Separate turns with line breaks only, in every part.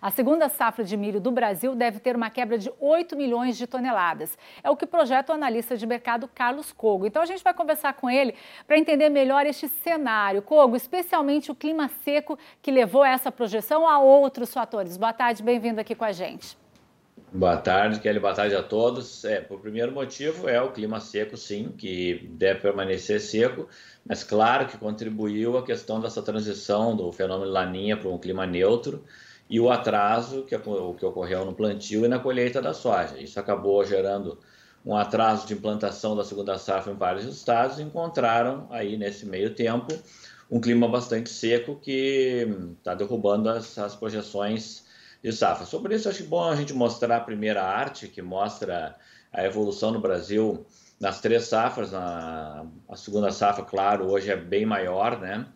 A segunda safra de milho do Brasil deve ter uma quebra de 8 milhões de toneladas. É o que projeta o analista de mercado Carlos Cogo. Então a gente vai conversar com ele para entender melhor este cenário. Cogo, especialmente o clima seco que levou essa projeção a outros fatores. Boa tarde, bem-vindo aqui com a gente.
Boa tarde, Kelly. Boa tarde a todos. É, o primeiro motivo é o clima seco, sim, que deve permanecer seco, mas claro que contribuiu a questão dessa transição do fenômeno laninha para um clima neutro e o atraso que, que ocorreu no plantio e na colheita da soja. Isso acabou gerando um atraso de implantação da segunda safra em vários estados e encontraram aí nesse meio tempo um clima bastante seco que está derrubando as, as projeções de safra. Sobre isso, acho bom a gente mostrar a primeira arte, que mostra a evolução no Brasil nas três safras. Na, a segunda safra, claro, hoje é bem maior, né?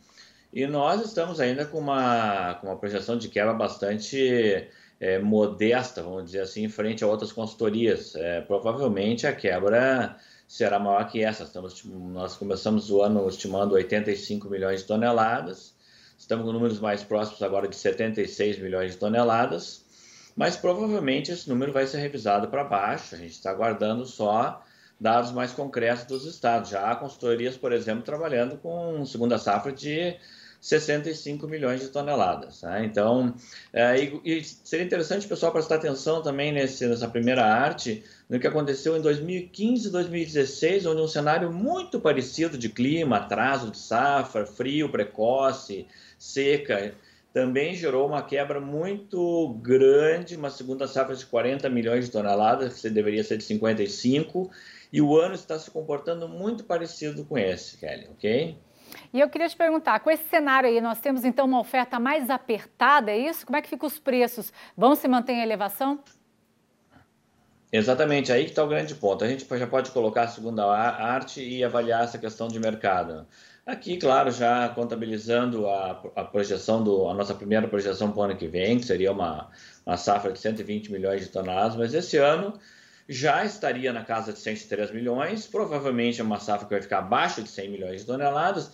E nós estamos ainda com uma, com uma projeção de quebra bastante é, modesta, vamos dizer assim, frente a outras consultorias. É, provavelmente a quebra será maior que essa. Estamos, nós começamos o ano estimando 85 milhões de toneladas Estamos com números mais próximos agora de 76 milhões de toneladas, mas provavelmente esse número vai ser revisado para baixo. A gente está aguardando só dados mais concretos dos estados. Já há consultorias, por exemplo, trabalhando com segunda safra de 65 milhões de toneladas. Né? Então, é, e, e, seria interessante pessoal prestar atenção também nesse, nessa primeira arte, no que aconteceu em 2015 e 2016, onde um cenário muito parecido de clima, atraso de safra, frio precoce, seca, também gerou uma quebra muito grande, uma segunda safra de 40 milhões de toneladas, que deveria ser de 55, e o ano está se comportando muito parecido com esse, Kelly, ok?
E eu queria te perguntar, com esse cenário aí, nós temos então uma oferta mais apertada, é isso? Como é que ficam os preços? Vão se manter em elevação?
Exatamente, aí que está o grande ponto. A gente já pode colocar a segunda arte e avaliar essa questão de mercado. Aqui, claro, já contabilizando a, a projeção do a nossa primeira projeção para o ano que vem, que seria uma, uma safra de 120 milhões de toneladas, mas esse ano já estaria na casa de 103 milhões, provavelmente é uma safra que vai ficar abaixo de 100 milhões de toneladas.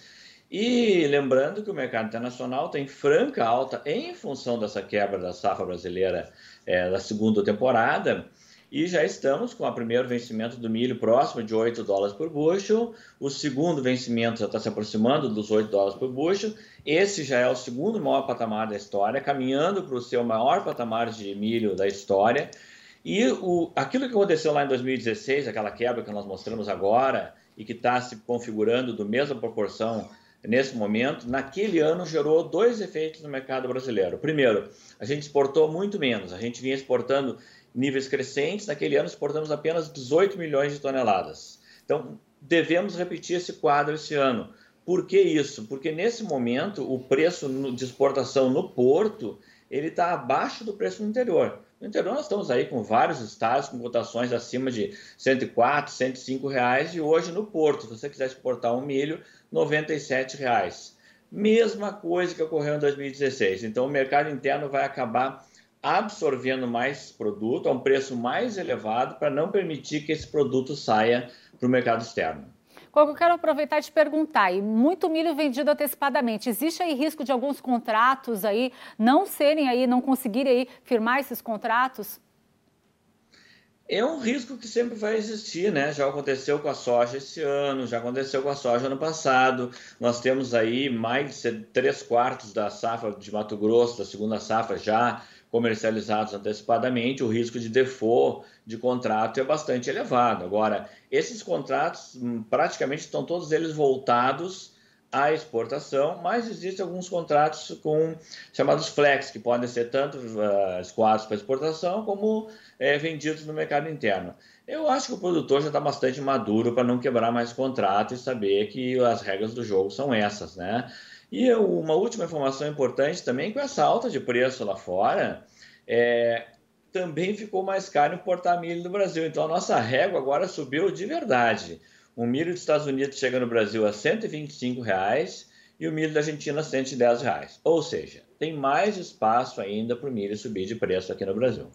E lembrando que o mercado internacional tem franca alta em função dessa quebra da safra brasileira é, da segunda temporada. E já estamos com o primeiro vencimento do milho próximo de 8 dólares por bushel. O segundo vencimento já está se aproximando dos 8 dólares por bushel. Esse já é o segundo maior patamar da história, caminhando para o seu maior patamar de milho da história. E o, aquilo que aconteceu lá em 2016, aquela quebra que nós mostramos agora, e que está se configurando do mesma proporção nesse momento, naquele ano gerou dois efeitos no mercado brasileiro. Primeiro, a gente exportou muito menos, a gente vinha exportando níveis crescentes. Naquele ano, exportamos apenas 18 milhões de toneladas. Então, devemos repetir esse quadro esse ano. Por que isso? Porque nesse momento o preço de exportação no porto ele está abaixo do preço no interior. No interior nós estamos aí com vários estados com cotações acima de 104, 105 reais e hoje no porto, se você quiser exportar um milho, 97 reais. Mesma coisa que ocorreu em 2016. Então o mercado interno vai acabar absorvendo mais produto a um preço mais elevado para não permitir que esse produto saia para o mercado externo.
Coco, eu quero aproveitar e te perguntar, e muito milho vendido antecipadamente, existe aí risco de alguns contratos aí não serem aí, não conseguirem aí firmar esses contratos?
É um risco que sempre vai existir, né? Já aconteceu com a soja esse ano, já aconteceu com a soja ano passado. Nós temos aí mais de três quartos da safra de Mato Grosso, da segunda safra, já comercializados antecipadamente, o risco de default de contrato é bastante elevado. Agora, esses contratos hum, praticamente estão todos eles voltados à exportação, mas existem alguns contratos com chamados flex, que podem ser tanto uh, escoados para exportação como é, vendidos no mercado interno. Eu acho que o produtor já está bastante maduro para não quebrar mais contrato e saber que as regras do jogo são essas, né? E uma última informação importante também, com essa alta de preço lá fora, é, também ficou mais caro importar milho do Brasil. Então a nossa régua agora subiu de verdade. O milho dos Estados Unidos chega no Brasil a 125 reais, e o milho da Argentina a 110 reais. Ou seja, tem mais espaço ainda para o milho subir de preço aqui no Brasil.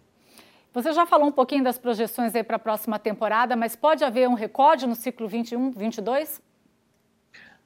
Você já falou um pouquinho das projeções aí para a próxima temporada, mas pode haver um recorde no ciclo 21, 22?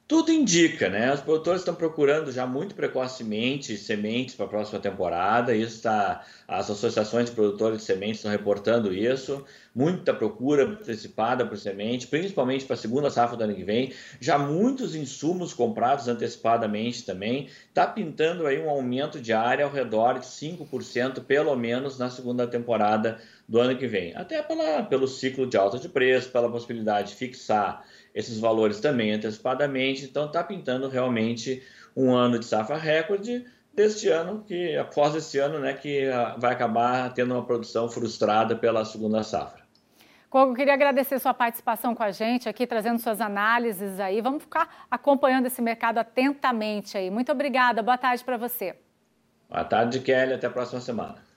Tudo indica, né? Os produtores estão procurando já muito precocemente sementes para a próxima temporada. Isso está, as associações de produtores de sementes estão reportando isso. Muita procura antecipada por semente, principalmente para a segunda safra do ano que vem. Já muitos insumos comprados antecipadamente também. Está pintando aí um aumento de área ao redor de 5%, pelo menos na segunda temporada do ano que vem. Até pela, pelo ciclo de alta de preço, pela possibilidade de fixar esses valores também antecipadamente, então está pintando realmente um ano de safra recorde deste ano, que após esse ano, né, que ah, vai acabar tendo uma produção frustrada pela segunda safra.
Cogo, queria agradecer sua participação com a gente aqui, trazendo suas análises aí. Vamos ficar acompanhando esse mercado atentamente aí. Muito obrigada, boa tarde para você.
Boa tarde, Kelly, até a próxima semana.